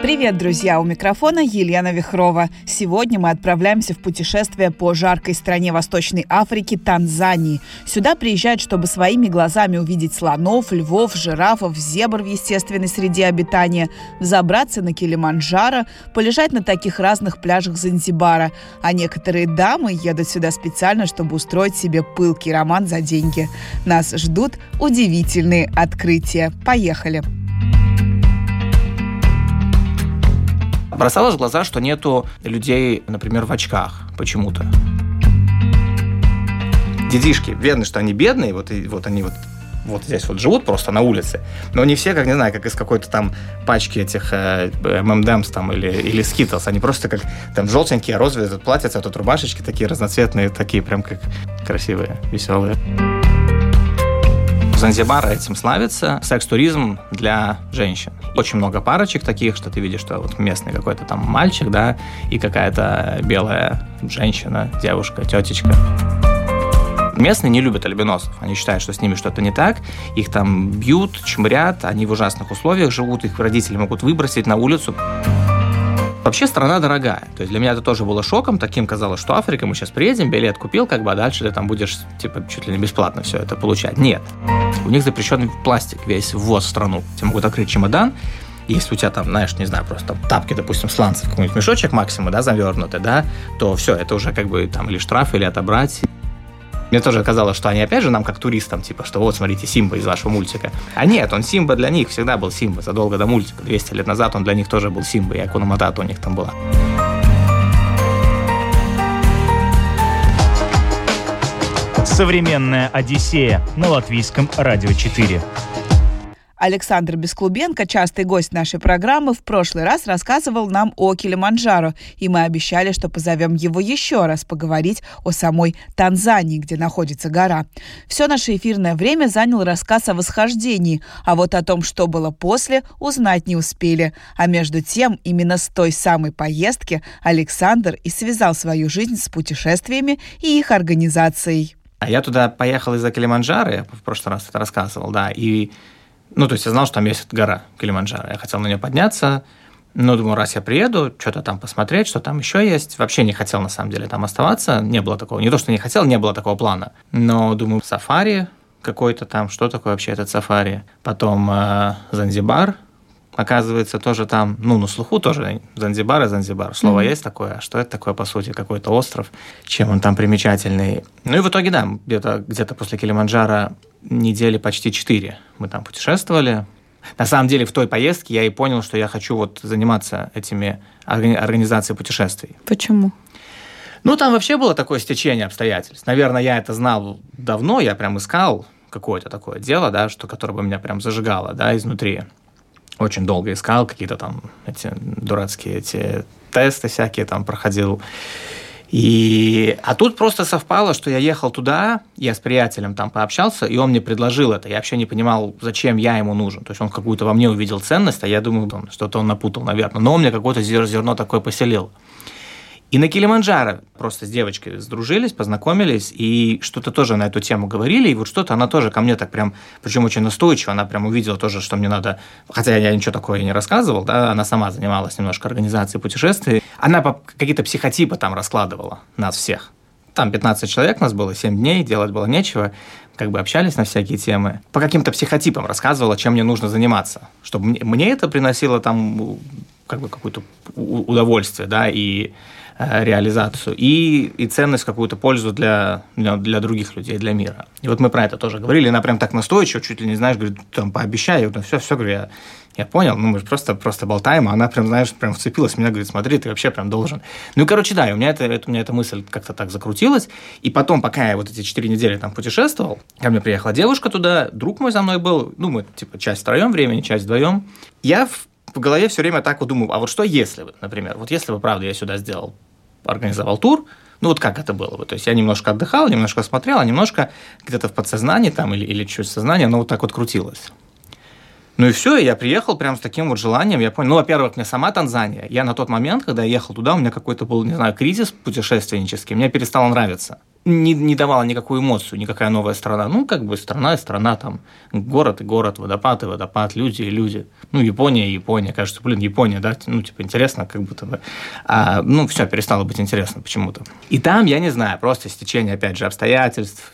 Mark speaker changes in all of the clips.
Speaker 1: Привет, друзья! У микрофона Елена Вихрова. Сегодня мы отправляемся в путешествие по жаркой стране Восточной Африки Танзании. Сюда приезжают, чтобы своими глазами увидеть слонов, львов, жирафов, зебр в естественной среде обитания, взобраться на Килиманджаро, полежать на таких разных пляжах Занзибара. А некоторые дамы едут сюда специально, чтобы устроить себе пылкий роман за деньги. Нас ждут удивительные открытия. Поехали!
Speaker 2: Бросалось в глаза, что нету людей, например, в очках почему-то. Детишки, видно, что они бедные, вот, и, вот они вот вот здесь вот живут просто на улице, но не все, как не знаю, как из какой-то там пачки этих э, M&M's там или, или Skittles, они просто как там желтенькие, розовые, тут платьица, тут рубашечки такие разноцветные, такие прям как красивые, веселые. Занзибар этим славится. Секс-туризм для женщин. Очень много парочек таких, что ты видишь, что вот местный какой-то там мальчик, да, и какая-то белая женщина, девушка, тетечка. Местные не любят альбиносов. Они считают, что с ними что-то не так. Их там бьют, чмырят, они в ужасных условиях живут, их родители могут выбросить на улицу. Вообще страна дорогая. То есть для меня это тоже было шоком. Таким казалось, что Африка, мы сейчас приедем, билет купил, как бы, а дальше ты там будешь, типа, чуть ли не бесплатно все это получать. Нет. У них запрещен пластик весь ввоз в страну. Тебе могут открыть чемодан, если у тебя там, знаешь, не знаю, просто тапки, допустим, сланцев, какой-нибудь мешочек максимум, да, завернутый, да, то все, это уже как бы там или штраф, или отобрать. Мне тоже казалось, что они опять же нам как туристам, типа, что вот, смотрите, Симба из вашего мультика. А нет, он Симба для них всегда был Симба, задолго до мультика. 200 лет назад он для них тоже был Симба, и Акуна Матата у них там была.
Speaker 3: Современная Одиссея на латвийском радио 4.
Speaker 1: Александр Бесклубенко, частый гость нашей программы, в прошлый раз рассказывал нам о Килиманджаро, и мы обещали, что позовем его еще раз поговорить о самой Танзании, где находится гора. Все наше эфирное время занял рассказ о восхождении, а вот о том, что было после, узнать не успели. А между тем, именно с той самой поездки Александр и связал свою жизнь с путешествиями и их организацией.
Speaker 2: А я туда поехал из-за Килиманджаро, я в прошлый раз это рассказывал, да, и ну, то есть я знал, что там есть гора Килиманджаро. Я хотел на нее подняться. Ну, думаю, раз я приеду, что-то там посмотреть, что там еще есть. Вообще не хотел, на самом деле, там оставаться. Не было такого. Не то, что не хотел, не было такого плана. Но, думаю, сафари какой-то там. Что такое вообще этот сафари? Потом э, Занзибар, оказывается, тоже там, ну, на слуху тоже Занзибар и Занзибар. Слово mm-hmm. есть такое, а что это такое, по сути, какой-то остров, чем он там примечательный. Ну и в итоге, да, где-то где после Килиманджаро недели почти четыре мы там путешествовали. На самом деле в той поездке я и понял, что я хочу вот заниматься этими организацией путешествий.
Speaker 1: Почему?
Speaker 2: Ну, там вообще было такое стечение обстоятельств. Наверное, я это знал давно, я прям искал какое-то такое дело, да, что, которое бы меня прям зажигало, да, изнутри. Очень долго искал какие-то там эти дурацкие эти тесты всякие там проходил. И... А тут просто совпало, что я ехал туда, я с приятелем там пообщался, и он мне предложил это. Я вообще не понимал, зачем я ему нужен. То есть он какую-то во мне увидел ценность, а я думаю, что-то он напутал, наверное. Но он мне какое-то зерно такое поселил. И на Килиманджаро просто с девочкой сдружились, познакомились, и что-то тоже на эту тему говорили, и вот что-то она тоже ко мне так прям, причем очень настойчиво, она прям увидела тоже, что мне надо, хотя я ничего такого не рассказывал, да, она сама занималась немножко организацией путешествий, она какие-то психотипы там раскладывала нас всех. Там 15 человек нас было, 7 дней, делать было нечего, как бы общались на всякие темы. По каким-то психотипам рассказывала, чем мне нужно заниматься, чтобы мне, мне это приносило там как бы какое-то удовольствие, да, и реализацию и, и ценность, какую-то пользу для, для, других людей, для мира. И вот мы про это тоже говорили, она прям так настойчиво, чуть ли не знаешь, говорит, там, пообещай, я все, все, говорю, я, я понял, ну, мы просто, просто болтаем, а она прям, знаешь, прям вцепилась в меня, говорит, смотри, ты вообще прям должен. Ну, и, короче, да, и у меня, это, это, у меня эта мысль как-то так закрутилась, и потом, пока я вот эти четыре недели там путешествовал, ко мне приехала девушка туда, друг мой за мной был, ну, мы, типа, часть втроем времени, часть вдвоем. Я в, в голове все время так вот думаю, а вот что если бы, например, вот если бы, правда, я сюда сделал организовал тур, ну вот как это было бы? То есть я немножко отдыхал, немножко смотрел, а немножко где-то в подсознании там или, или чуть сознание, оно вот так вот крутилось. Ну и все, я приехал прям с таким вот желанием. Я понял, ну, во-первых, мне сама Танзания. Я на тот момент, когда я ехал туда, у меня какой-то был, не знаю, кризис путешественнический, мне перестало нравиться. Не, не давала никакую эмоцию, никакая новая страна. Ну, как бы страна и страна, там, город и город, водопад и водопад, люди и люди. Ну, Япония и Япония. Кажется, блин, Япония, да, ну, типа, интересно, как будто бы. А, ну, все, перестало быть интересно почему-то. И там, я не знаю, просто стечение, опять же, обстоятельств,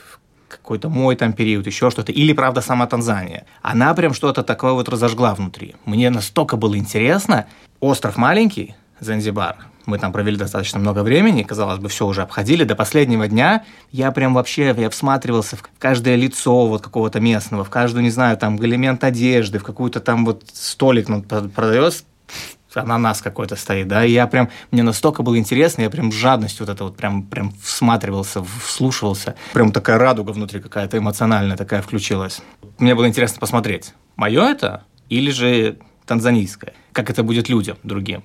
Speaker 2: какой-то мой там период, еще что-то, или, правда, сама Танзания. Она прям что-то такое вот разожгла внутри. Мне настолько было интересно. Остров маленький, Занзибар, мы там провели достаточно много времени, казалось бы, все уже обходили. До последнего дня я прям вообще, я всматривался в каждое лицо вот какого-то местного, в каждую, не знаю, там, элемент одежды, в какую-то там вот столик ну, продается, ананас какой-то стоит, да, и я прям, мне настолько было интересно, я прям с жадностью вот это вот прям, прям всматривался, вслушивался, прям такая радуга внутри какая-то эмоциональная такая включилась. Мне было интересно посмотреть, мое это или же танзанийское, как это будет людям другим.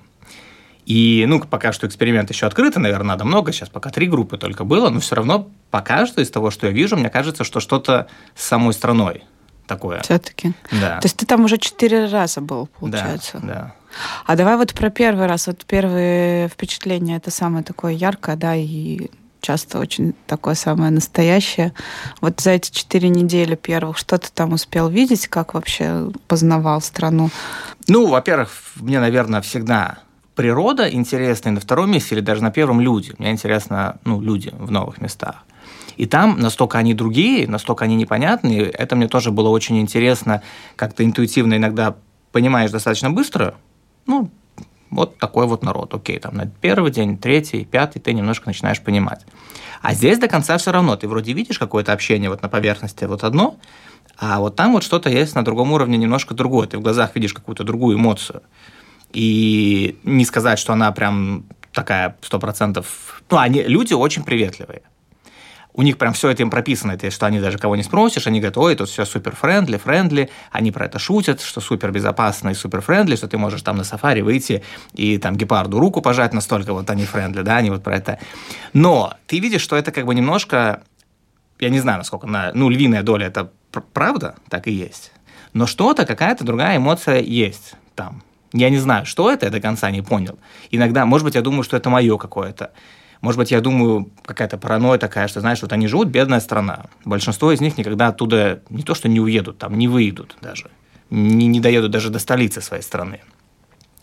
Speaker 2: И, ну, пока что эксперимент еще открытый, наверное, надо много, сейчас пока три группы только было, но все равно пока что из того, что я вижу, мне кажется, что что-то с самой страной такое.
Speaker 1: Все-таки.
Speaker 2: Да.
Speaker 1: То есть ты там уже четыре раза был, получается?
Speaker 2: Да, да.
Speaker 1: А давай вот про первый раз, вот первые впечатления, это самое такое яркое, да, и часто очень такое самое настоящее. Вот за эти четыре недели первых, что ты там успел видеть, как вообще познавал страну?
Speaker 2: Ну, во-первых, мне, наверное, всегда природа интересна, и на втором месте или даже на первом люди. Мне интересно, ну, люди в новых местах. И там настолько они другие, настолько они непонятные. Это мне тоже было очень интересно, как-то интуитивно иногда понимаешь достаточно быстро. Ну, вот такой вот народ. Окей, там на первый день, третий, пятый ты немножко начинаешь понимать. А здесь до конца все равно. Ты вроде видишь какое-то общение вот на поверхности вот одно, а вот там вот что-то есть на другом уровне немножко другое. Ты в глазах видишь какую-то другую эмоцию. И не сказать, что она прям такая сто процентов... Ну, они, люди очень приветливые. У них прям все это им прописано, то есть, что они даже кого не спросишь, они говорят, ой, тут все супер friendly, friendly, они про это шутят, что супер безопасно и супер friendly, что ты можешь там на сафари выйти и там гепарду руку пожать, настолько вот они френдли, да, они вот про это. Но ты видишь, что это как бы немножко, я не знаю, насколько, на, ну, львиная доля это правда, так и есть. Но что-то, какая-то другая эмоция есть там. Я не знаю, что это, я до конца не понял. Иногда, может быть, я думаю, что это мое какое-то. Может быть, я думаю, какая-то паранойя такая, что, знаешь, вот они живут, бедная страна. Большинство из них никогда оттуда не то, что не уедут, там не выйдут даже. Не, не доедут даже до столицы своей страны.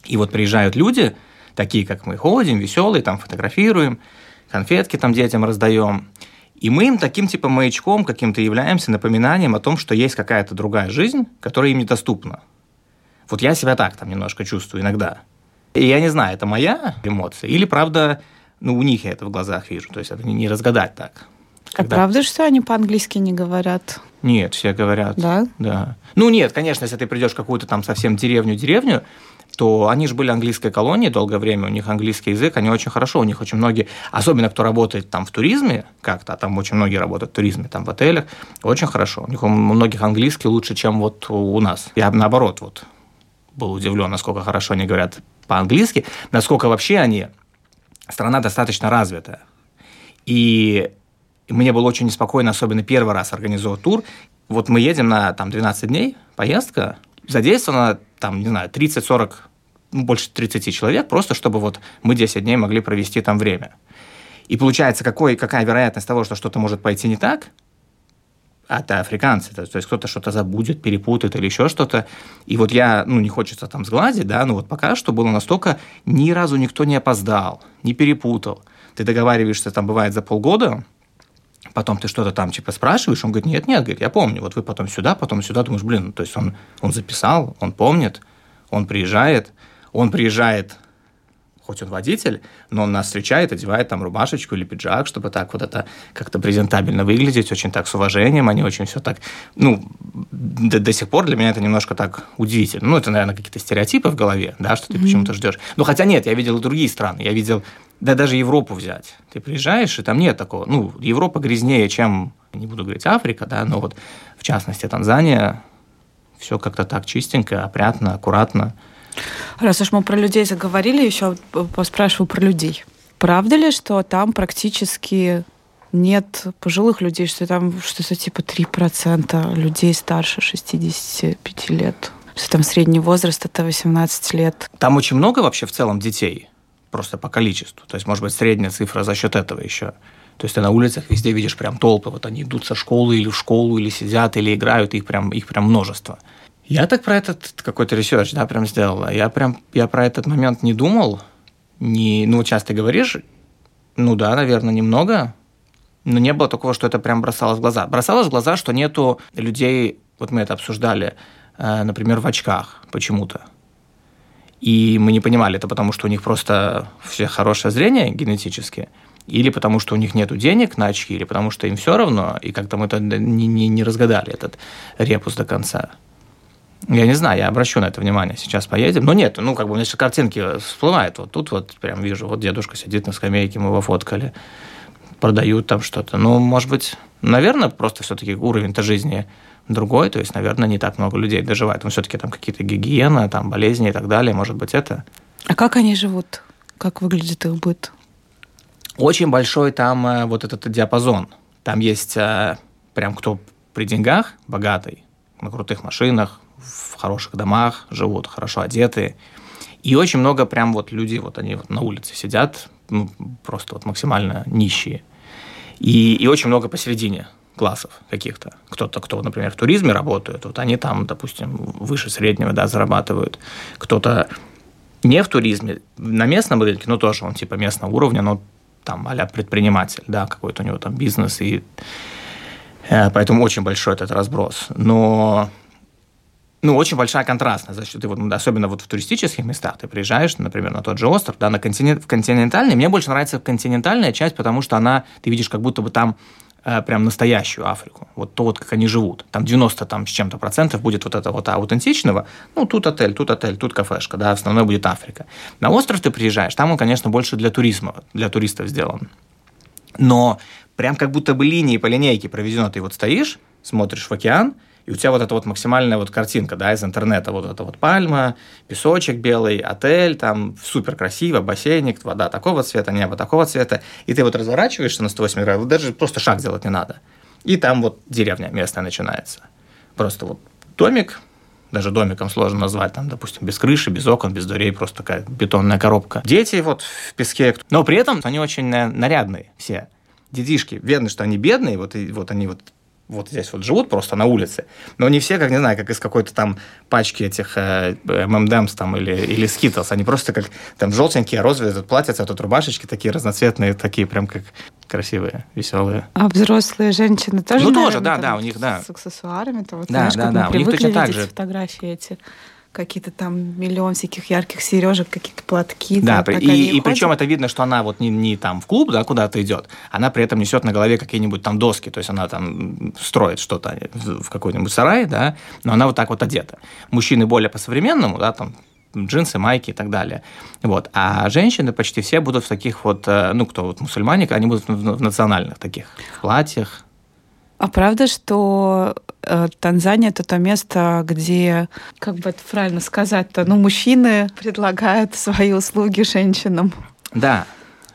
Speaker 2: И вот приезжают люди, такие, как мы, ходим, веселые, там фотографируем, конфетки там детям раздаем. И мы им таким типа маячком каким-то являемся, напоминанием о том, что есть какая-то другая жизнь, которая им недоступна. Вот я себя так там немножко чувствую иногда. И я не знаю, это моя эмоция или, правда, ну, у них я это в глазах вижу. То есть это не разгадать так.
Speaker 1: А Когда... Правда, что они по-английски не говорят?
Speaker 2: Нет, все говорят.
Speaker 1: Да?
Speaker 2: Да. Ну, нет, конечно, если ты придешь в какую-то там совсем деревню-деревню, то они же были английской колонией долгое время, у них английский язык, они очень хорошо, у них очень многие, особенно кто работает там в туризме как-то, а там очень многие работают в туризме, там в отелях, очень хорошо. У них у многих английский лучше, чем вот у нас. Я наоборот вот был удивлен, насколько хорошо они говорят по-английски, насколько вообще они страна достаточно развитая. И мне было очень неспокойно, особенно первый раз организовать тур. Вот мы едем на там, 12 дней, поездка, задействовано там, не знаю, 30-40, ну, больше 30 человек, просто чтобы вот мы 10 дней могли провести там время. И получается, какой, какая вероятность того, что что-то может пойти не так – это африканцы, то, есть кто-то что-то забудет, перепутает или еще что-то. И вот я, ну, не хочется там сгладить, да, но вот пока что было настолько, ни разу никто не опоздал, не перепутал. Ты договариваешься, там, бывает, за полгода, потом ты что-то там, типа, спрашиваешь, он говорит, нет, нет, говорит, я помню, вот вы потом сюда, потом сюда, думаешь, блин, то есть он, он записал, он помнит, он приезжает, он приезжает хоть он водитель, но он нас встречает, одевает там рубашечку или пиджак, чтобы так вот это как-то презентабельно выглядеть, очень так с уважением, они очень все так, ну, до, до сих пор для меня это немножко так удивительно. Ну, это, наверное, какие-то стереотипы в голове, да, что ты mm-hmm. почему-то ждешь. Ну, хотя нет, я видел и другие страны, я видел, да даже Европу взять. Ты приезжаешь, и там нет такого, ну, Европа грязнее, чем, не буду говорить Африка, да, но вот в частности Танзания, все как-то так чистенько, опрятно, аккуратно.
Speaker 1: Раз уж мы про людей заговорили, еще поспрашиваю про людей. Правда ли, что там практически нет пожилых людей, что там что-то типа 3% людей старше 65 лет? Что там средний возраст это 18 лет.
Speaker 2: Там очень много вообще в целом детей, просто по количеству. То есть, может быть, средняя цифра за счет этого еще То есть ты на улицах везде видишь прям толпы, вот они идут со школы или в школу, или сидят, или играют, их прям, их прям множество. Я так про этот какой-то research, да, прям сделал. Я прям, я про этот момент не думал, не, ну, часто говоришь, ну да, наверное, немного, но не было такого, что это прям бросалось в глаза. Бросалось в глаза, что нету людей, вот мы это обсуждали, э, например, в очках почему-то. И мы не понимали, это потому, что у них просто все хорошее зрение генетически, или потому, что у них нет денег на очки, или потому, что им все равно, и как-то мы это не, не, не разгадали, этот репус до конца. Я не знаю, я обращу на это внимание. Сейчас поедем. Но нет, ну, как бы, у меня сейчас картинки всплывают. Вот тут вот прям вижу, вот дедушка сидит на скамейке, мы его фоткали. Продают там что-то. Ну, может быть, наверное, просто все-таки уровень-то жизни другой, то есть, наверное, не так много людей доживает. Но все-таки там какие-то гигиена, там болезни и так далее, может быть, это.
Speaker 1: А как они живут? Как выглядит их быт?
Speaker 2: Очень большой там э, вот этот диапазон. Там есть э, прям кто при деньгах, богатый, на крутых машинах, в хороших домах живут, хорошо одеты. И очень много прям вот людей, вот они вот на улице сидят, ну, просто вот максимально нищие. И, и очень много посередине классов каких-то. Кто-то, кто, например, в туризме работает, вот они там, допустим, выше среднего, да, зарабатывают. Кто-то не в туризме, на местном рынке, но тоже он типа местного уровня, но там а предприниматель, да, какой-то у него там бизнес, и э, поэтому очень большой этот разброс. Но ну, очень большая контрастность. Значит, ты вот, особенно вот в туристических местах, ты приезжаешь, например, на тот же остров, да, на континент, в континентальный. Мне больше нравится континентальная часть, потому что она, ты видишь, как будто бы там э, прям настоящую Африку. Вот то, вот как они живут. Там 90 там, с чем-то процентов будет вот это вот аутентичного. Ну, тут отель, тут отель, тут кафешка, да, основной будет Африка. На остров ты приезжаешь, там он, конечно, больше для туризма, для туристов сделан. Но прям как будто бы линии по линейке проведено, ты вот стоишь, смотришь в океан, и у тебя вот эта вот максимальная вот картинка, да, из интернета, вот эта вот пальма, песочек белый, отель, там супер красиво, бассейник, вода такого цвета, небо такого цвета, и ты вот разворачиваешься на 108 градусов, даже просто шаг делать не надо. И там вот деревня местная начинается. Просто вот домик, даже домиком сложно назвать, там, допустим, без крыши, без окон, без дверей, просто такая бетонная коробка. Дети вот в песке, но при этом они очень нарядные все. Детишки, видно, что они бедные, вот, и, вот они вот вот здесь вот живут просто на улице, но не все, как, не знаю, как из какой-то там пачки этих э, M&M's там или, или Skittles, они просто как там желтенькие, розовые, тут платьица, тут рубашечки такие разноцветные, такие прям как красивые, веселые.
Speaker 1: А взрослые женщины тоже,
Speaker 2: Ну, тоже, да, да, у них, да.
Speaker 1: С аксессуарами-то, вот,
Speaker 2: да, знаешь, да, как да, мы
Speaker 1: у них
Speaker 2: точно так же.
Speaker 1: фотографии эти какие-то там миллион всяких ярких сережек, какие-то платки.
Speaker 2: Да, там, и, и причем это видно, что она вот не, не там в клуб, да, куда-то идет, она при этом несет на голове какие-нибудь там доски, то есть она там строит что-то в какой-нибудь сарай, да, но она вот так вот одета. Мужчины более по-современному, да, там джинсы, майки и так далее. Вот. А женщины почти все будут в таких вот, э, ну, кто вот мусульмане, они будут в национальных таких платьях,
Speaker 1: а правда, что э, Танзания это то место, где, как бы это правильно сказать-то, ну, мужчины предлагают свои услуги женщинам?
Speaker 2: Да,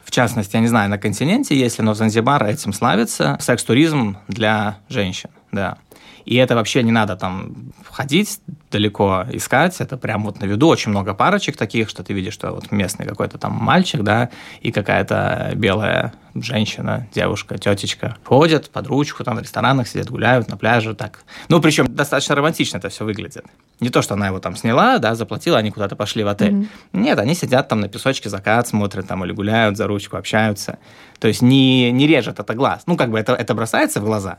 Speaker 2: в частности, я не знаю, на континенте есть ли, но Занзибар этим славится. Секс-туризм для женщин, да. И это вообще не надо там ходить далеко искать, это прям вот на виду очень много парочек таких, что ты видишь, что вот местный какой-то там мальчик, да, и какая-то белая женщина, девушка, тетечка ходят под ручку, там в ресторанах сидят, гуляют на пляже, так. Ну, причем достаточно романтично это все выглядит. Не то, что она его там сняла, да, заплатила, они куда-то пошли в отель. Mm-hmm. Нет, они сидят там на песочке, закат смотрят там или гуляют за ручку, общаются. То есть не, не режет это глаз. Ну, как бы это, это бросается в глаза,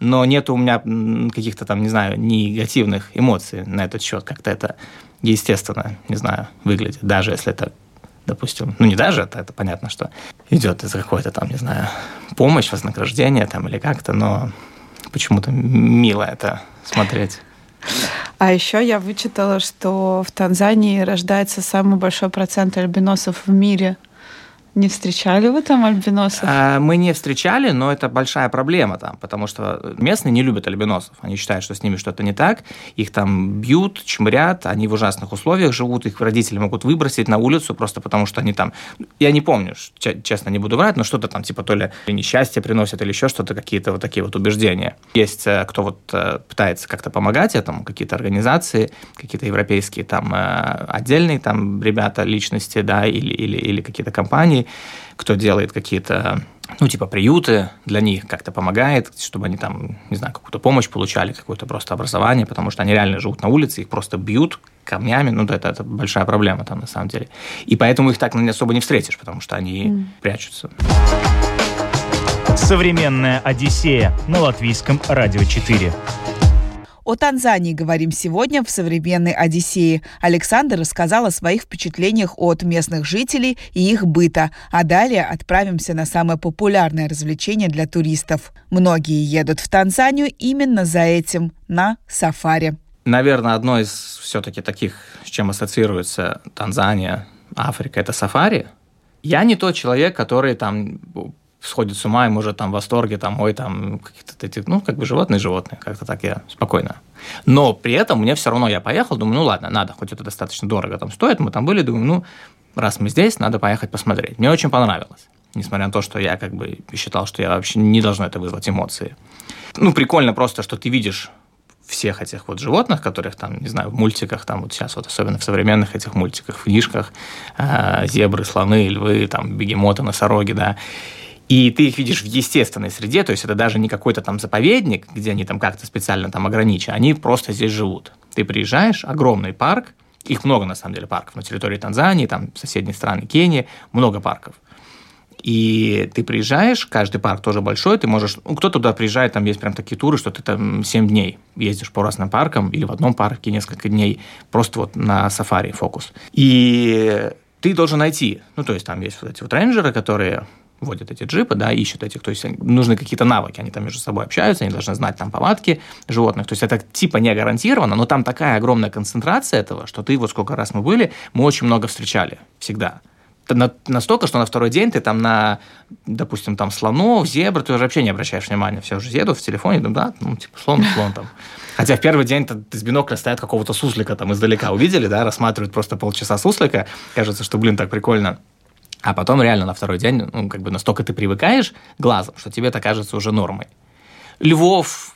Speaker 2: но нет у меня каких-то там, не знаю, негативных эмоций на этот счет. Как-то это естественно, не знаю, выглядит, даже если это допустим, ну не даже, это, это понятно, что идет из какой-то там, не знаю, помощь, вознаграждение там или как-то, но почему-то мило это смотреть.
Speaker 1: А еще я вычитала, что в Танзании рождается самый большой процент альбиносов в мире – не встречали вы там альбиносов?
Speaker 2: А, мы не встречали, но это большая проблема там, потому что местные не любят альбиносов. Они считают, что с ними что-то не так. Их там бьют, чмырят, они в ужасных условиях живут, их родители могут выбросить на улицу просто потому, что они там... Я не помню, честно, не буду врать, но что-то там типа то ли несчастье приносят или еще что-то, какие-то вот такие вот убеждения. Есть э, кто вот э, пытается как-то помогать этому, какие-то организации, какие-то европейские там э, отдельные там ребята, личности, да, или, или, или какие-то компании, кто делает какие-то ну, типа приюты для них как-то помогает, чтобы они там, не знаю, какую-то помощь получали, какое-то просто образование, потому что они реально живут на улице, их просто бьют камнями, ну, это, это большая проблема там на самом деле. И поэтому их так особо не встретишь, потому что они mm. прячутся.
Speaker 3: Современная Одиссея на латвийском радио 4.
Speaker 1: О Танзании говорим сегодня в современной Одиссее. Александр рассказал о своих впечатлениях от местных жителей и их быта. А далее отправимся на самое популярное развлечение для туристов. Многие едут в Танзанию именно за этим – на сафари.
Speaker 2: Наверное, одно из все-таки таких, с чем ассоциируется Танзания, Африка – это сафари. Я не тот человек, который там сходит с ума и может там в восторге, там, ой, там, какие-то эти, ну, как бы животные, животные, как-то так я спокойно. Но при этом мне все равно, я поехал, думаю, ну, ладно, надо, хоть это достаточно дорого там стоит, мы там были, думаю, ну, раз мы здесь, надо поехать посмотреть. Мне очень понравилось, несмотря на то, что я как бы считал, что я вообще не должен это вызвать эмоции. Ну, прикольно просто, что ты видишь всех этих вот животных, которых там, не знаю, в мультиках, там вот сейчас вот особенно в современных этих мультиках, в книжках, э, зебры, слоны, львы, там, бегемоты, носороги, да, и ты их видишь в естественной среде, то есть это даже не какой-то там заповедник, где они там как-то специально там ограничены, они просто здесь живут. Ты приезжаешь, огромный парк, их много на самом деле парков на территории Танзании, там соседние страны Кении, много парков. И ты приезжаешь, каждый парк тоже большой, ты можешь, ну, кто туда приезжает, там есть прям такие туры, что ты там 7 дней ездишь по разным паркам или в одном парке несколько дней, просто вот на сафари фокус. И ты должен найти, ну, то есть там есть вот эти вот рейнджеры, которые водят эти джипы, да, ищут этих, то есть нужны какие-то навыки, они там между собой общаются, они должны знать там повадки животных, то есть это типа не гарантированно, но там такая огромная концентрация этого, что ты вот сколько раз мы были, мы очень много встречали, всегда. На, настолько, что на второй день ты там на, допустим, там слонов, зебр, ты уже вообще не обращаешь внимания, все уже едут в телефоне, да, ну, типа, слон, слон там. Хотя в первый день из бинокля стоят какого-то суслика там издалека, увидели, да, рассматривают просто полчаса суслика, кажется, что, блин, так прикольно. А потом реально на второй день, ну, как бы настолько ты привыкаешь глазом, что тебе это кажется уже нормой. Львов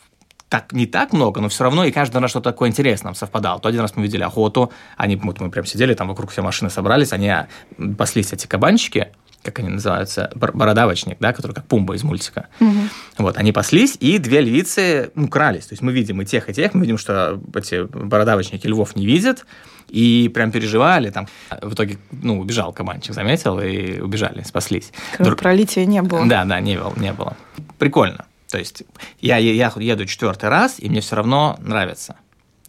Speaker 2: так не так много, но все равно и каждый раз что-то такое интересное нам совпадало. То один раз мы видели охоту, они, вот мы прям сидели, там вокруг все машины собрались, они а, паслись эти кабанчики, как они называются, бородавочник, да, который как Пумба из мультика. Угу. Вот, они паслись, и две львицы, ну, крались. То есть мы видим и тех, и тех, мы видим, что эти бородавочники львов не видят, и прям переживали там. В итоге, ну, убежал кабанчик, заметил, и убежали, спаслись.
Speaker 1: Кровопролития не было.
Speaker 2: Да, да, не было, не было. Прикольно. То есть я, я еду четвертый раз, и мне все равно нравится.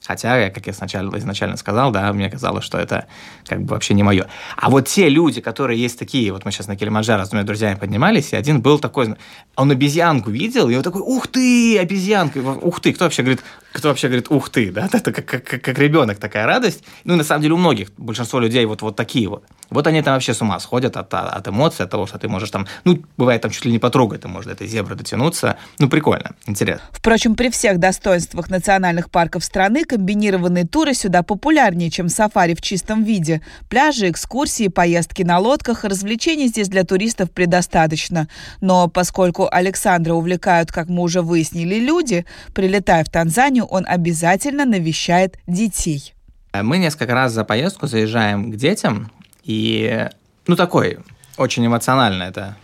Speaker 2: Хотя, как я сначала, изначально сказал, да, мне казалось, что это как бы вообще не мое. А вот те люди, которые есть такие, вот мы сейчас на Килиманджаро с двумя друзьями поднимались, и один был такой, он обезьянку видел, и он такой, ух ты, обезьянка, ух ты, кто вообще говорит, кто вообще говорит, ух ты, да, это как, как, как ребенок такая радость. Ну, на самом деле у многих, большинство людей вот, вот такие вот. Вот они там вообще с ума сходят от, от эмоций, от того, что ты можешь там, ну, бывает там чуть ли не потрогать, ты можешь до этой зебры дотянуться. Ну, прикольно, интересно.
Speaker 1: Впрочем, при всех достоинствах национальных парков страны комбинированные туры сюда популярнее, чем сафари в чистом виде. Пляжи, экскурсии, поездки на лодках, развлечений здесь для туристов предостаточно. Но поскольку Александра увлекают, как мы уже выяснили, люди, прилетая в Танзанию, он обязательно навещает детей.
Speaker 2: Мы несколько раз за поездку заезжаем к детям, и, ну, такой, очень эмоциональное это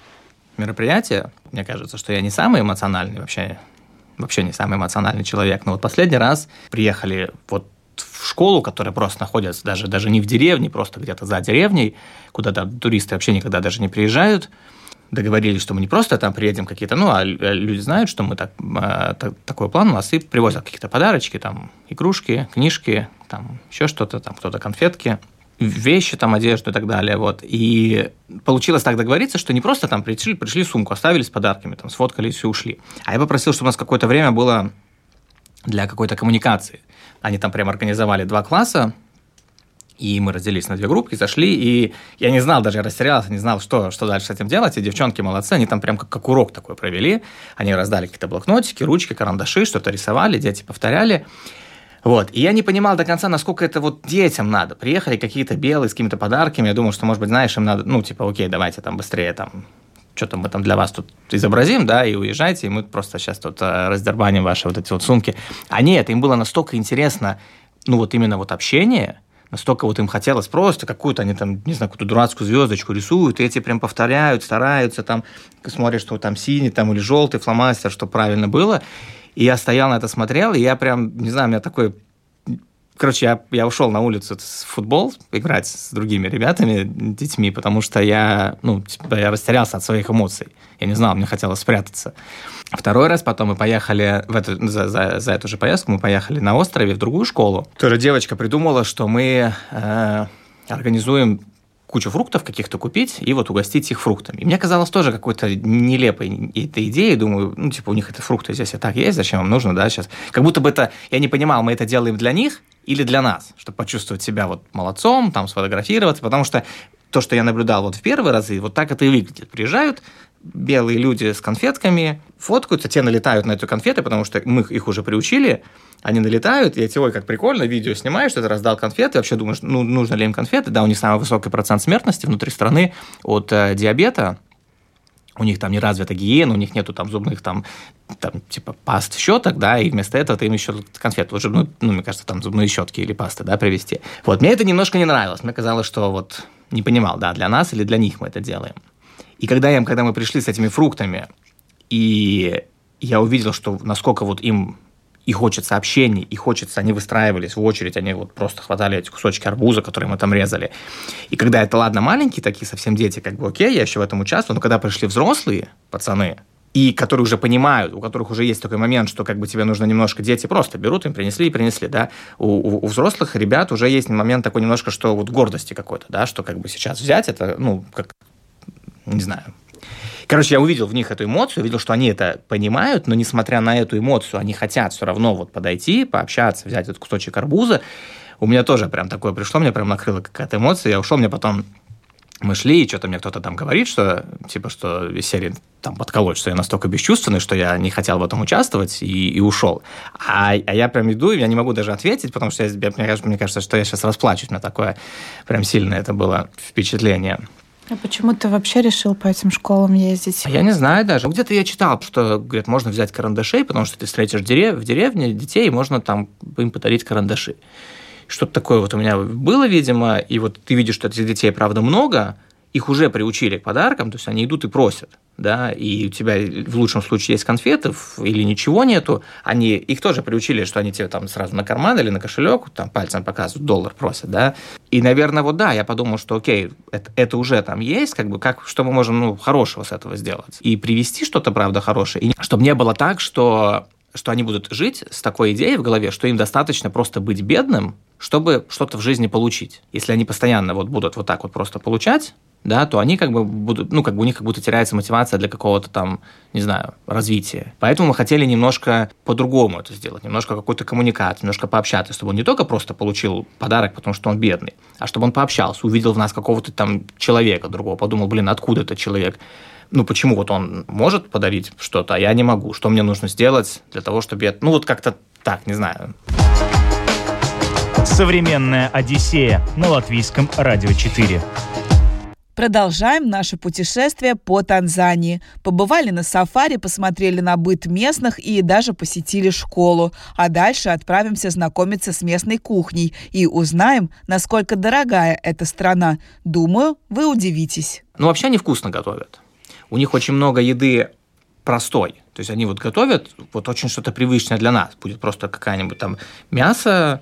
Speaker 2: мероприятие. Мне кажется, что я не самый эмоциональный вообще, вообще не самый эмоциональный человек. Но вот последний раз приехали вот в школу, которая просто находится даже, даже не в деревне, просто где-то за деревней, куда там туристы вообще никогда даже не приезжают. Договорились, что мы не просто там приедем какие-то, ну, а люди знают, что мы так, э, так, такой план у нас, и привозят какие-то подарочки, там, игрушки, книжки, там, еще что-то, там, кто-то конфетки вещи, там, одежду и так далее. Вот. И получилось так договориться, что не просто там пришли, пришли сумку, оставили с подарками, там, сфоткались и ушли. А я попросил, чтобы у нас какое-то время было для какой-то коммуникации. Они там прямо организовали два класса, и мы разделились на две группы, зашли, и я не знал, даже я растерялся, не знал, что, что дальше с этим делать, и девчонки молодцы, они там прям как, как урок такой провели, они раздали какие-то блокнотики, ручки, карандаши, что-то рисовали, дети повторяли, вот. И я не понимал до конца, насколько это вот детям надо. Приехали какие-то белые с какими-то подарками. Я думал, что, может быть, знаешь, им надо, ну, типа, окей, давайте там быстрее там что-то мы там для вас тут изобразим, да, и уезжайте, и мы просто сейчас тут э, раздербаним ваши вот эти вот сумки. А нет, им было настолько интересно, ну, вот именно вот общение, Настолько вот им хотелось просто какую-то, они там, не знаю, какую-то дурацкую звездочку рисуют, и эти прям повторяют, стараются, там, смотрят, что там синий там или желтый фломастер, что правильно было. И я стоял на это смотрел, и я прям, не знаю, у меня такой Короче, я, я ушел на улицу в футбол играть с другими ребятами, детьми, потому что я, ну, типа, я растерялся от своих эмоций. Я не знал, мне хотелось спрятаться. Второй раз потом мы поехали, в эту, за, за, за эту же поездку мы поехали на острове в другую школу. Тоже девочка придумала, что мы э, организуем кучу фруктов каких-то купить и вот угостить их фруктами. И мне казалось тоже какой-то нелепой этой идеей. Думаю, ну, типа, у них это фрукты здесь и так есть, зачем им нужно, да, сейчас. Как будто бы это, я не понимал, мы это делаем для них или для нас, чтобы почувствовать себя вот молодцом, там, сфотографироваться, потому что то, что я наблюдал вот в первые разы, вот так это и выглядит. Приезжают, белые люди с конфетками фоткаются, те налетают на эту конфеты, потому что мы их уже приучили, они налетают, и эти, ой, как прикольно, видео снимаешь, что ты раздал конфеты, вообще думаешь, ну, нужно ли им конфеты, да, у них самый высокий процент смертности внутри страны от э, диабета, у них там не развита гигиена, у них нету там зубных там, там типа паст, щеток, да, и вместо этого ты им еще конфет, вот, ну, ну, мне кажется, там зубные щетки или пасты, да, привезти. Вот, мне это немножко не нравилось, мне казалось, что вот не понимал, да, для нас или для них мы это делаем. И когда, я, когда мы пришли с этими фруктами, и я увидел, что насколько вот им и хочется общений, и хочется, они выстраивались в очередь, они вот просто хватали эти кусочки арбуза, которые мы там резали. И когда это, ладно, маленькие такие совсем дети, как бы окей, я еще в этом участвую, но когда пришли взрослые пацаны, и которые уже понимают, у которых уже есть такой момент, что как бы тебе нужно немножко, дети просто берут, им принесли и принесли, да. У, у, у взрослых ребят уже есть момент такой немножко, что вот гордости какой-то, да, что как бы сейчас взять это, ну, как не знаю. Короче, я увидел в них эту эмоцию, увидел, что они это понимают, но несмотря на эту эмоцию, они хотят все равно вот подойти, пообщаться, взять этот кусочек арбуза. У меня тоже прям такое пришло, мне прям накрыла какая-то эмоция. Я ушел, мне потом мы шли, и что-то мне кто-то там говорит, что, типа, что из серии там подколоть, что я настолько бесчувственный, что я не хотел в этом участвовать и, и ушел. А, а я прям иду, и я не могу даже ответить, потому что я, мне, кажется, мне кажется, что я сейчас расплачусь. У меня такое прям сильное это было впечатление.
Speaker 4: А почему ты вообще решил по этим школам ездить?
Speaker 2: Я не знаю даже. Где-то я читал, что, говорят, можно взять карандашей, потому что ты встретишь дерев... в деревне детей, и можно там им подарить карандаши. Что-то такое вот у меня было, видимо, и вот ты видишь, что этих детей, правда, много, их уже приучили к подаркам, то есть они идут и просят, да, и у тебя в лучшем случае есть конфеты или ничего нету, они их тоже приучили, что они тебе там сразу на карман или на кошелек там пальцем показывают, доллар просят, да, и, наверное, вот да, я подумал, что окей, это, это уже там есть, как бы, как, что мы можем, ну, хорошего с этого сделать, и привести что-то, правда, хорошее, и чтобы не было так, что что они будут жить с такой идеей в голове, что им достаточно просто быть бедным, чтобы что-то в жизни получить. Если они постоянно вот будут вот так вот просто получать, да, то они как бы будут, ну, как бы у них как будто теряется мотивация для какого-то там, не знаю, развития. Поэтому мы хотели немножко по-другому это сделать, немножко какую-то коммуникацию, немножко пообщаться, чтобы он не только просто получил подарок, потому что он бедный, а чтобы он пообщался, увидел в нас какого-то там человека другого, подумал, блин, откуда этот человек, ну, почему вот он может подарить что-то, а я не могу, что мне нужно сделать для того, чтобы я, ну, вот как-то так, не знаю.
Speaker 3: Современная Одиссея на латвийском радио 4.
Speaker 1: Продолжаем наше путешествие по Танзании. Побывали на сафари, посмотрели на быт местных и даже посетили школу. А дальше отправимся знакомиться с местной кухней и узнаем, насколько дорогая эта страна. Думаю, вы удивитесь.
Speaker 2: Ну, вообще они вкусно готовят. У них очень много еды простой. То есть они вот готовят вот очень что-то привычное для нас. Будет просто какая-нибудь там мясо,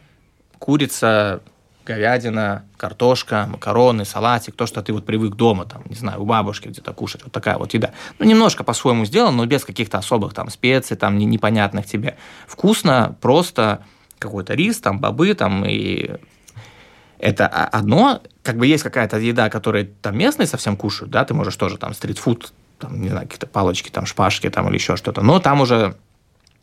Speaker 2: курица, говядина, картошка, макароны, салатик, то, что ты вот привык дома, там, не знаю, у бабушки где-то кушать, вот такая вот еда. Ну, немножко по-своему сделано, но без каких-то особых там специй, там, непонятных тебе. Вкусно, просто какой-то рис, там, бобы, там, и это одно, как бы есть какая-то еда, которую там местные совсем кушают, да, ты можешь тоже там стритфуд, там, не знаю, какие-то палочки, там, шпажки, там, или еще что-то, но там уже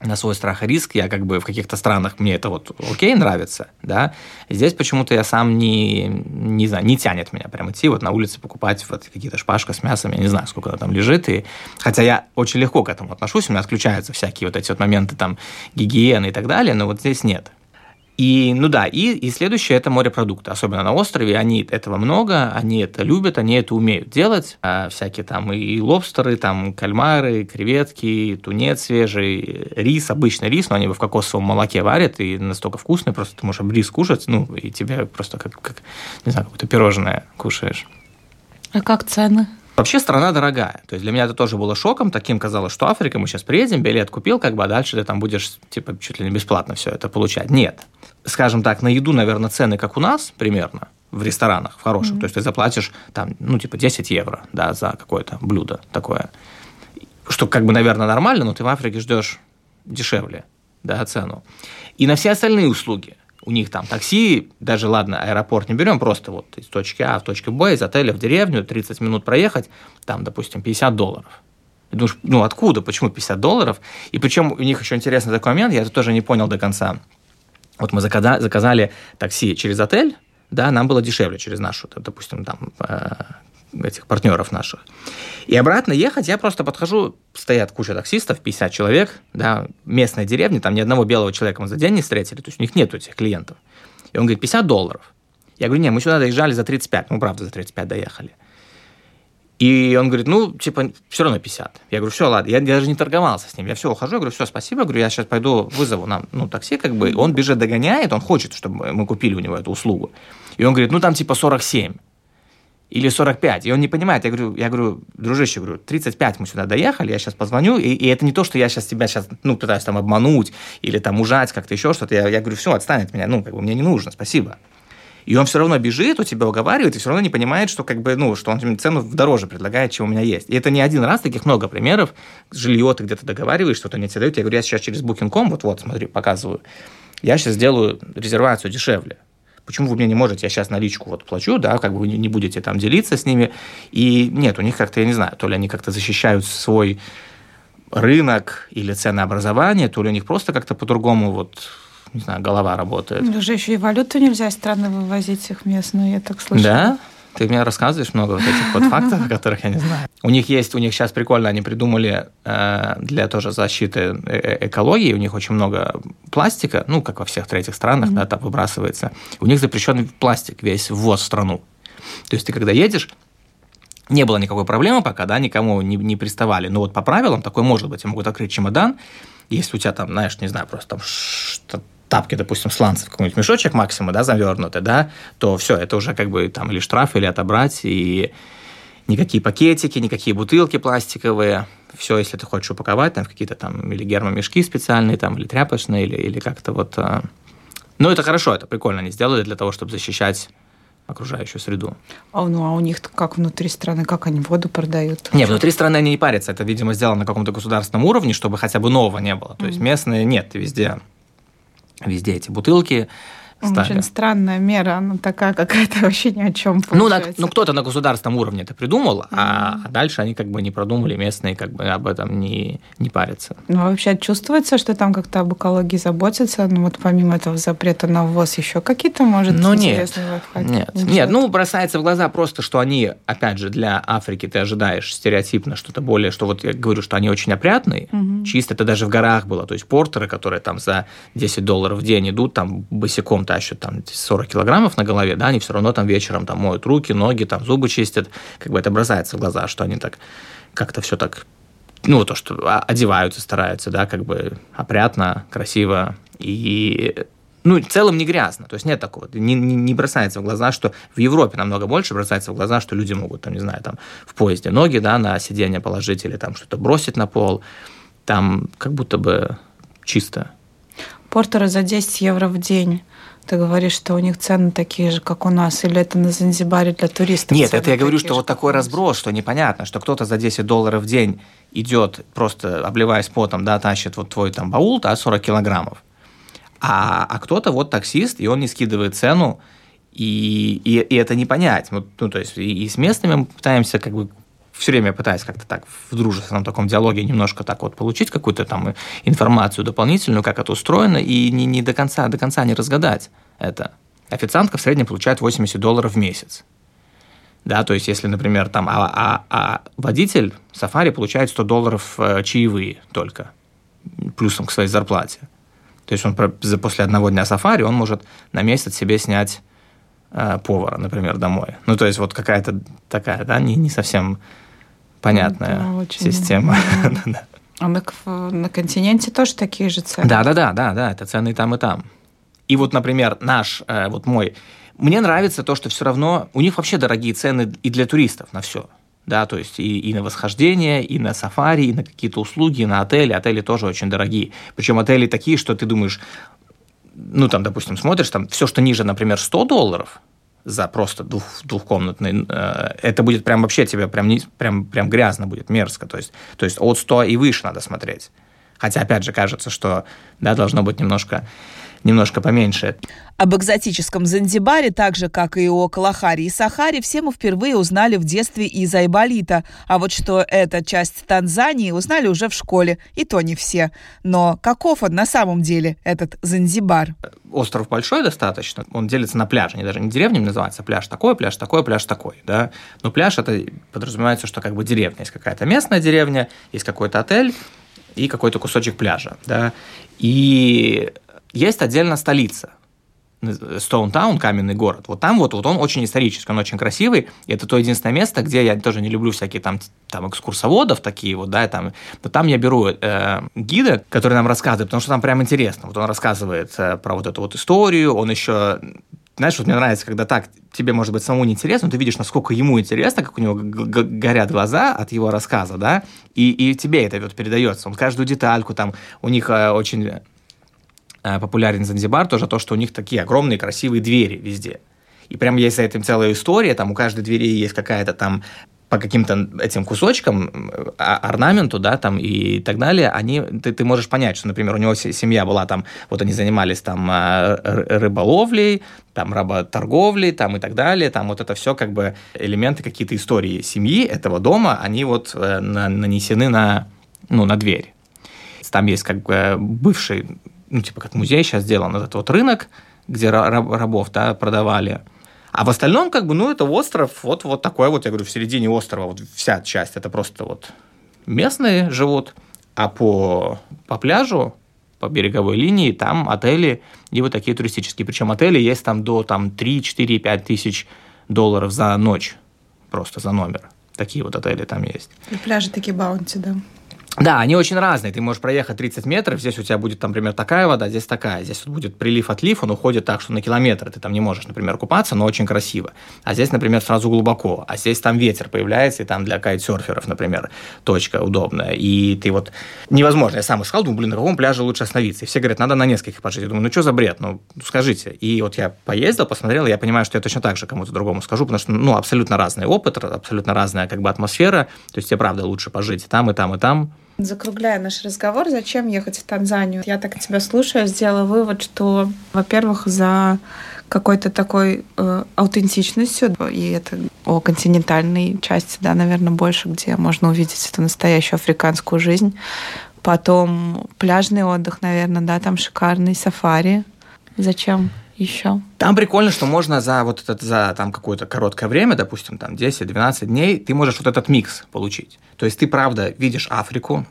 Speaker 2: на свой страх и риск, я как бы в каких-то странах мне это вот окей, нравится, да, здесь почему-то я сам не, не знаю, не тянет меня прям идти вот на улице покупать вот какие-то шпажка с мясом, я не знаю, сколько она там лежит, и хотя я очень легко к этому отношусь, у меня отключаются всякие вот эти вот моменты там гигиены и так далее, но вот здесь нет. И, ну да, и, и следующее – это морепродукты. Особенно на острове, они этого много, они это любят, они это умеют делать. А всякие там и лобстеры, там кальмары, креветки, тунец свежий, рис, обычный рис, но они его в кокосовом молоке варят, и настолько вкусный, просто ты можешь рис кушать, ну, и тебе просто как, как не знаю, какое-то пирожное кушаешь.
Speaker 4: А как цены?
Speaker 2: Вообще страна дорогая. То есть для меня это тоже было шоком. Таким казалось, что Африка, мы сейчас приедем, билет купил, как бы, а дальше ты там будешь, типа, чуть ли не бесплатно все это получать. Нет. Скажем так, на еду, наверное, цены, как у нас примерно, в ресторанах, в хорошем. Mm-hmm. То есть ты заплатишь там, ну, типа, 10 евро, да, за какое-то блюдо такое. Что, как бы, наверное, нормально, но ты в Африке ждешь дешевле, да, цену. И на все остальные услуги – у них там такси, даже ладно, аэропорт не берем, просто вот из точки А в точку Б, из отеля в деревню, 30 минут проехать, там, допустим, 50 долларов. И думаешь, ну откуда, почему 50 долларов? И причем у них еще интересный такой момент, я это тоже не понял до конца. Вот мы заказали такси через отель, да, нам было дешевле через нашу, допустим, там, э, этих партнеров наших. И обратно ехать я просто подхожу, стоят куча таксистов, 50 человек, да, местной деревни, там ни одного белого человека мы за день не встретили, то есть у них нет этих клиентов. И он говорит, 50 долларов. Я говорю, нет, мы сюда доезжали за 35, ну, правда, за 35 доехали. И он говорит, ну, типа, все равно 50. Я говорю, все, ладно. Я даже не торговался с ним. Я все ухожу, я говорю, все, спасибо. Я говорю, я сейчас пойду вызову нам, ну, такси, как бы. Он бежит, догоняет, он хочет, чтобы мы купили у него эту услугу. И он говорит, ну, там типа 47 или 45. И он не понимает. Я говорю, я говорю, дружище, говорю, 35 мы сюда доехали, я сейчас позвоню, и, и это не то, что я сейчас тебя сейчас, ну, пытаюсь там обмануть или там ужать как-то еще что-то. Я, я говорю, все, отстань от меня, ну, как бы мне не нужно, спасибо. И он все равно бежит, у тебя уговаривает, и все равно не понимает, что как бы, ну, что он цену дороже предлагает, чем у меня есть. И это не один раз, таких много примеров. Жилье ты где-то договариваешь, что-то не тебе дают. Я говорю, я сейчас через Booking.com, вот-вот, смотри, показываю. Я сейчас сделаю резервацию дешевле. Почему вы мне не можете, я сейчас наличку вот плачу, да, как бы вы не будете там делиться с ними. И нет, у них как-то, я не знаю, то ли они как-то защищают свой рынок или ценообразование, то ли у них просто как-то по-другому вот не знаю, голова работает.
Speaker 4: Ну, же еще и валюту нельзя из страны вывозить их местную, я так слышала.
Speaker 2: Да? Ты мне рассказываешь много вот этих вот фактов, о которых я не знаю. У них есть, у них сейчас прикольно, они придумали э, для тоже защиты э, э, экологии, у них очень много пластика, ну, как во всех третьих странах, mm-hmm. да, там выбрасывается. У них запрещен пластик весь ввоз в страну. То есть ты когда едешь, не было никакой проблемы пока, да, никому не, не приставали. Но вот по правилам такое может быть. Тебе могут открыть чемодан, если у тебя там, знаешь, не знаю, просто там что тапки, допустим, сланцев, какой-нибудь мешочек максимум, да, завернутый, да, то все, это уже как бы там или штраф, или отобрать, и никакие пакетики, никакие бутылки пластиковые, все, если ты хочешь упаковать, там в какие-то там или гермомешки специальные, там, или тряпочные, или, или как-то вот... А. Ну, это хорошо, это прикольно они сделали для того, чтобы защищать окружающую среду.
Speaker 4: А, ну, а у них как внутри страны, как они воду продают?
Speaker 2: Не, внутри страны они не парятся. Это, видимо, сделано на каком-то государственном уровне, чтобы хотя бы нового не было. То есть местные нет, везде везде эти бутылки.
Speaker 4: Стали. Очень странная мера, она такая какая-то вообще ни о чем
Speaker 2: Ну, на, ну кто-то на государственном уровне это придумал, mm-hmm. а, а дальше они как бы не продумали, местные как бы об этом не, не парятся.
Speaker 4: Ну, а вообще чувствуется, что там как-то об экологии заботятся? Ну, вот помимо этого запрета на ввоз еще какие-то, может,
Speaker 2: ну, интересные нет, лайфхаки? Нет, нет, нет, ну, бросается в глаза просто, что они, опять же, для Африки ты ожидаешь стереотипно что-то более, что вот я говорю, что они очень опрятные, mm-hmm. чисто это даже в горах было, то есть портеры, которые там за 10 долларов в день идут, там босиком тащат там 40 килограммов на голове, да, они все равно там вечером там моют руки, ноги, там зубы чистят, как бы это бросается в глаза, что они так как-то все так ну, то, что одеваются, стараются, да, как бы опрятно, красиво и ну, в целом не грязно. То есть нет такого. Не, не, не бросается в глаза, что в Европе намного больше бросается в глаза, что люди могут, там, не знаю, там, в поезде ноги, да, на сиденье положить или там что-то бросить на пол. Там как будто бы чисто.
Speaker 4: Портеры за 10 евро в день. Ты говоришь, что у них цены такие же, как у нас, или это на Занзибаре для туристов?
Speaker 2: Нет, это я говорю, что вот такой разброс, что непонятно, что кто-то за 10 долларов в день идет, просто обливаясь потом, да, тащит вот твой там баул, да, 40 килограммов. А, а кто-то вот таксист, и он не скидывает цену, и, и, и это не понять. Ну, ну, то есть и, и с местными мы пытаемся как бы все время пытаюсь как-то так в дружественном таком диалоге немножко так вот получить какую-то там информацию дополнительную, как это устроено, и не, не до конца, до конца не разгадать это. Официантка в среднем получает 80 долларов в месяц. Да, то есть, если, например, там, а, а, а водитель сафари получает 100 долларов э, чаевые только, плюсом к своей зарплате. То есть он после одного дня сафари он может на месяц себе снять э, повара, например, домой. Ну, то есть вот какая-то такая, да, не, не совсем понятная
Speaker 4: очень.
Speaker 2: система.
Speaker 4: А на, на континенте тоже такие же цены?
Speaker 2: Да, да, да, да, да, это цены и там, и там. И вот, например, наш, э, вот мой, мне нравится то, что все равно у них вообще дорогие цены и для туристов на все. Да, то есть и, и на восхождение, и на сафари, и на какие-то услуги, и на отели. Отели тоже очень дорогие. Причем отели такие, что ты думаешь, ну, там, допустим, смотришь, там все, что ниже, например, 100 долларов за просто двух, двухкомнатный, э, это будет прям вообще тебе прям, не, прям, прям грязно будет, мерзко. То есть, то есть от 100 и выше надо смотреть. Хотя, опять же, кажется, что да, должно быть немножко немножко поменьше.
Speaker 1: Об экзотическом Занзибаре, так же, как и о Калахаре и Сахаре, все мы впервые узнали в детстве из Айболита. А вот что это часть Танзании, узнали уже в школе, и то не все. Но каков он на самом деле, этот Занзибар?
Speaker 2: Остров большой достаточно, он делится на пляжи, они даже не деревнями называются, а пляж такой, пляж такой, пляж такой, да. Но пляж это подразумевается, что как бы деревня, есть какая-то местная деревня, есть какой-то отель, и какой-то кусочек пляжа, да. И есть отдельно столица, Стоунтаун, каменный город. Вот там вот, вот он очень исторический, он очень красивый. И это то единственное место, где я тоже не люблю всякие там, там экскурсоводов такие вот, да, там. Но там я беру э, гида, который нам рассказывает, потому что там прям интересно. Вот он рассказывает э, про вот эту вот историю, он еще знаешь, вот мне нравится, когда так тебе, может быть, самому неинтересно, но ты видишь, насколько ему интересно, как у него горят глаза от его рассказа, да, и, и тебе это вот передается. Он каждую детальку там, у них э, очень популярен Занзибар, тоже то, что у них такие огромные красивые двери везде. И прям есть за этим целая история, там у каждой двери есть какая-то там по каким-то этим кусочкам, а, орнаменту, да, там и так далее, они, ты, ты можешь понять, что, например, у него семья была там, вот они занимались там а, рыболовлей, там работорговлей, там и так далее, там вот это все как бы элементы какие-то истории семьи этого дома, они вот э, нанесены на, ну, на дверь. Там есть как бы бывший ну, типа как музей сейчас сделан, этот вот рынок, где рабов, да, продавали. А в остальном, как бы, ну, это остров, вот, вот такой вот, я говорю, в середине острова, вот вся часть, это просто вот местные живут, а по, по пляжу, по береговой линии, там отели и вот такие туристические. Причем отели есть там до там, 3, 4, 5 тысяч долларов за ночь, просто за номер. Такие вот отели там есть.
Speaker 4: И пляжи такие баунти, да.
Speaker 2: Да, они очень разные. Ты можешь проехать 30 метров, здесь у тебя будет, там, например, такая вода, здесь такая. Здесь вот будет прилив-отлив, он уходит так, что на километр ты там не можешь, например, купаться, но очень красиво. А здесь, например, сразу глубоко. А здесь там ветер появляется, и там для кайтсерферов, например, точка удобная. И ты вот... Невозможно. Я сам искал, думаю, блин, на каком пляже лучше остановиться? И все говорят, надо на нескольких пожить. Я думаю, ну что за бред? Ну, скажите. И вот я поездил, посмотрел, я понимаю, что я точно так же кому-то другому скажу, потому что, ну, абсолютно разный опыт, абсолютно разная как бы атмосфера. То есть тебе, правда, лучше пожить там, и там, и там.
Speaker 4: Закругляя наш разговор, зачем ехать в Танзанию? Я так тебя слушаю, сделала вывод, что, во-первых, за какой-то такой э, аутентичностью, и это о континентальной части, да, наверное, больше, где можно увидеть эту настоящую африканскую жизнь. Потом пляжный отдых, наверное, да, там шикарный сафари. Зачем? Еще?
Speaker 2: Там прикольно, что можно за вот этот, за там какое-то короткое время, допустим, там 10-12 дней, ты можешь вот этот микс получить. То есть ты, правда, видишь Африку,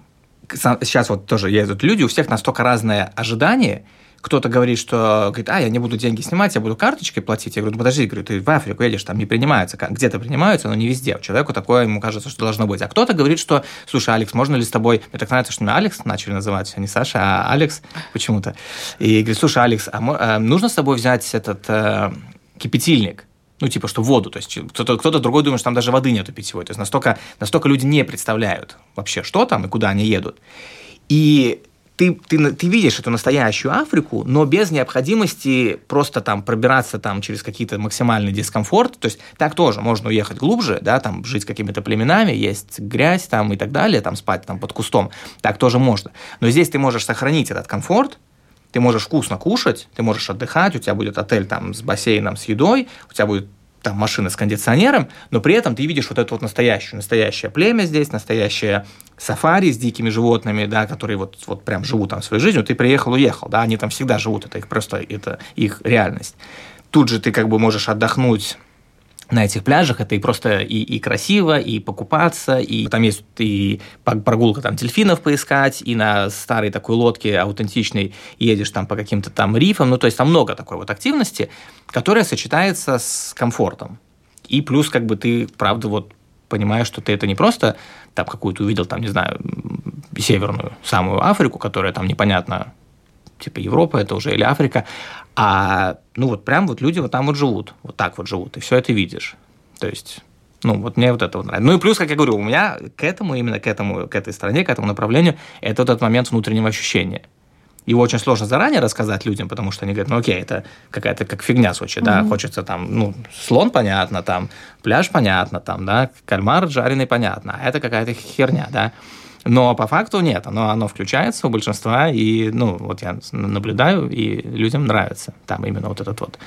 Speaker 2: сейчас вот тоже ездят люди, у всех настолько разное ожидание, кто-то говорит, что говорит, а, я не буду деньги снимать, я буду карточкой платить. Я говорю, ну подожди, говорю, ты в Африку едешь, там не принимаются. Где-то принимаются, но не везде. Человеку такое, ему кажется, что должно быть. А кто-то говорит, что, слушай, Алекс, можно ли с тобой... Мне так нравится, что меня Алекс начали называть, а не Саша, а Алекс почему-то. И говорит, слушай, Алекс, а э, нужно с тобой взять этот э, кипятильник? ну, типа, что воду, то есть кто-то, кто другой думает, что там даже воды нету питьевой, то есть настолько, настолько люди не представляют вообще, что там и куда они едут. И ты, ты, ты видишь эту настоящую Африку, но без необходимости просто там пробираться там через какие-то максимальный дискомфорт. То есть так тоже можно уехать глубже, да, там жить с какими-то племенами, есть грязь там и так далее, там спать там под кустом. Так тоже можно. Но здесь ты можешь сохранить этот комфорт, ты можешь вкусно кушать, ты можешь отдыхать, у тебя будет отель там с бассейном, с едой, у тебя будет там машина с кондиционером, но при этом ты видишь вот это вот настоящее, настоящее племя здесь, настоящее сафари с дикими животными, да, которые вот, вот прям живут там своей жизнью, ты приехал, уехал, да, они там всегда живут, это их просто, это их реальность. Тут же ты как бы можешь отдохнуть на этих пляжах это и просто и, и красиво, и покупаться, и там есть и прогулка там дельфинов поискать, и на старой такой лодке аутентичной едешь там по каким-то там рифам, ну то есть там много такой вот активности, которая сочетается с комфортом. И плюс как бы ты, правда, вот понимаешь, что ты это не просто там какую-то увидел, там, не знаю, северную, самую Африку, которая там непонятно, типа Европа это уже или Африка, а ну вот прям вот люди вот там вот живут, вот так вот живут, и все это видишь. То есть ну, вот мне вот это вот нравится. Ну и плюс, как я говорю, у меня к этому, именно к этому, к этой стране, к этому направлению, это вот этот момент внутреннего ощущения. Его очень сложно заранее рассказать людям, потому что они говорят, ну окей, это какая-то как фигня Сочи, mm-hmm. да, хочется там, ну, слон понятно, там, пляж понятно, там, да, кальмар жареный понятно, а это какая-то херня, да. Но по факту нет, оно, оно включается у большинства, и, ну, вот я наблюдаю, и людям нравится там именно вот этот вот,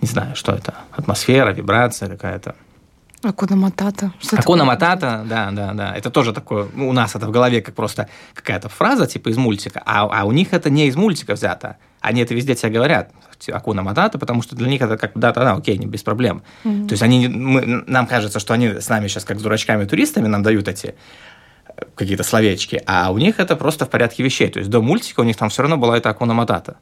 Speaker 2: не знаю, что это, атмосфера, вибрация какая-то.
Speaker 4: Акуна Матата.
Speaker 2: Что Акуна Матата, да, да, да. Это тоже такое, ну, у нас это в голове как просто какая-то фраза типа из мультика, а, а у них это не из мультика взято. Они это везде тебе говорят, Акуна Матата, потому что для них это как да, да, окей, не без проблем. Mm-hmm. То есть они, мы, нам кажется, что они с нами сейчас как с дурачками-туристами нам дают эти какие-то словечки, а у них это просто в порядке вещей. То есть до мультика у них там все равно была эта Акуна Матата.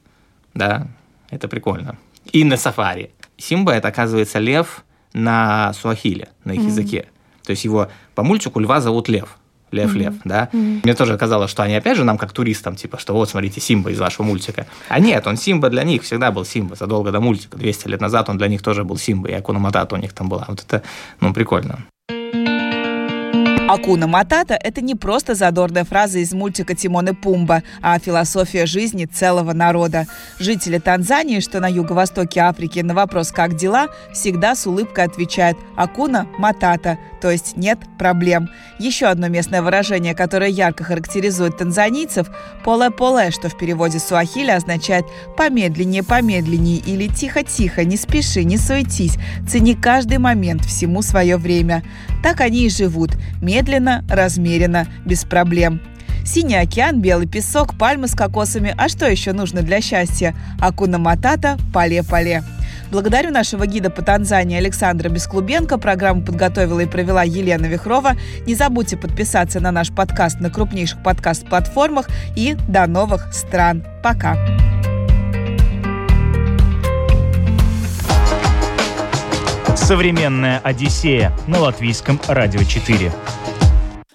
Speaker 2: Да, это прикольно. И на сафари. Симба – это, оказывается, лев на суахиле, на их mm-hmm. языке. То есть его по мультику льва зовут Лев. Лев, mm-hmm. Лев, да. Mm-hmm. Мне тоже казалось, что они опять же нам как туристам, типа, что вот, смотрите, Симба из вашего мультика. А нет, он Симба для них всегда был Симба, задолго до мультика. 200 лет назад он для них тоже был Симба, и Акуна Матата у них там была. Вот это, ну, прикольно.
Speaker 1: Акуна Матата – это не просто задорная фраза из мультика «Тимон и Пумба», а философия жизни целого народа. Жители Танзании, что на юго-востоке Африки, на вопрос «как дела?» всегда с улыбкой отвечают «Акуна Матата», то есть «нет проблем». Еще одно местное выражение, которое ярко характеризует танзанийцев – «поле-поле», что в переводе суахили означает «помедленнее, помедленнее» или «тихо-тихо, не спеши, не суетись, цени каждый момент, всему свое время». Так они и живут – размеренно, без проблем. Синий океан, белый песок, пальмы с кокосами. А что еще нужно для счастья? Акуна Матата, Пале-Пале. Благодарю нашего гида по Танзании Александра Бесклубенко. Программу подготовила и провела Елена Вихрова. Не забудьте подписаться на наш подкаст на крупнейших подкаст-платформах. И до новых стран. Пока!
Speaker 3: Современная Одиссея на латвийском радио 4.